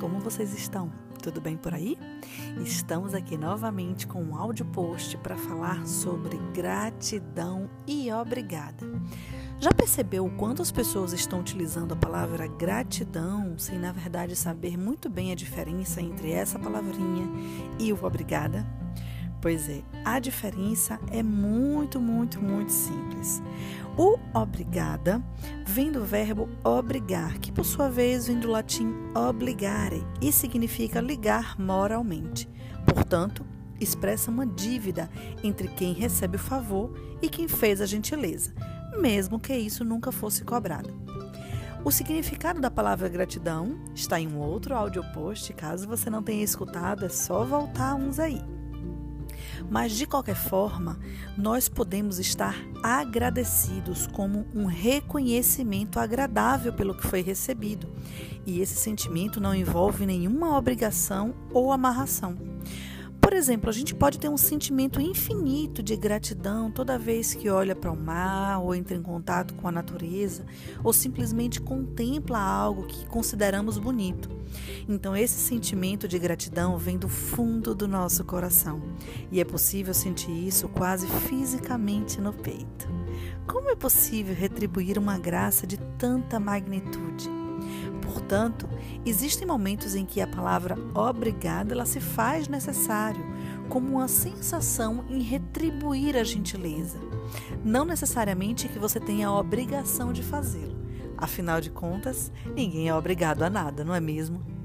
como vocês estão? Tudo bem por aí? Estamos aqui novamente com um áudio post para falar sobre gratidão e obrigada. Já percebeu o quanto as pessoas estão utilizando a palavra gratidão sem, na verdade, saber muito bem a diferença entre essa palavrinha e o obrigada? Pois é, a diferença é muito, muito, muito simples. O obrigada vem do verbo obrigar, que por sua vez vem do latim obligare e significa ligar moralmente. Portanto, expressa uma dívida entre quem recebe o favor e quem fez a gentileza, mesmo que isso nunca fosse cobrado. O significado da palavra gratidão está em um outro áudio post, caso você não tenha escutado, é só voltar uns aí. Mas de qualquer forma, nós podemos estar agradecidos como um reconhecimento agradável pelo que foi recebido. E esse sentimento não envolve nenhuma obrigação ou amarração. Por exemplo, a gente pode ter um sentimento infinito de gratidão toda vez que olha para o mar, ou entra em contato com a natureza, ou simplesmente contempla algo que consideramos bonito. Então, esse sentimento de gratidão vem do fundo do nosso coração e é possível sentir isso quase fisicamente no peito. Como é possível retribuir uma graça de tanta magnitude? Portanto, existem momentos em que a palavra obrigado ela se faz necessário, como uma sensação em retribuir a gentileza. Não necessariamente que você tenha a obrigação de fazê-lo. Afinal de contas, ninguém é obrigado a nada, não é mesmo?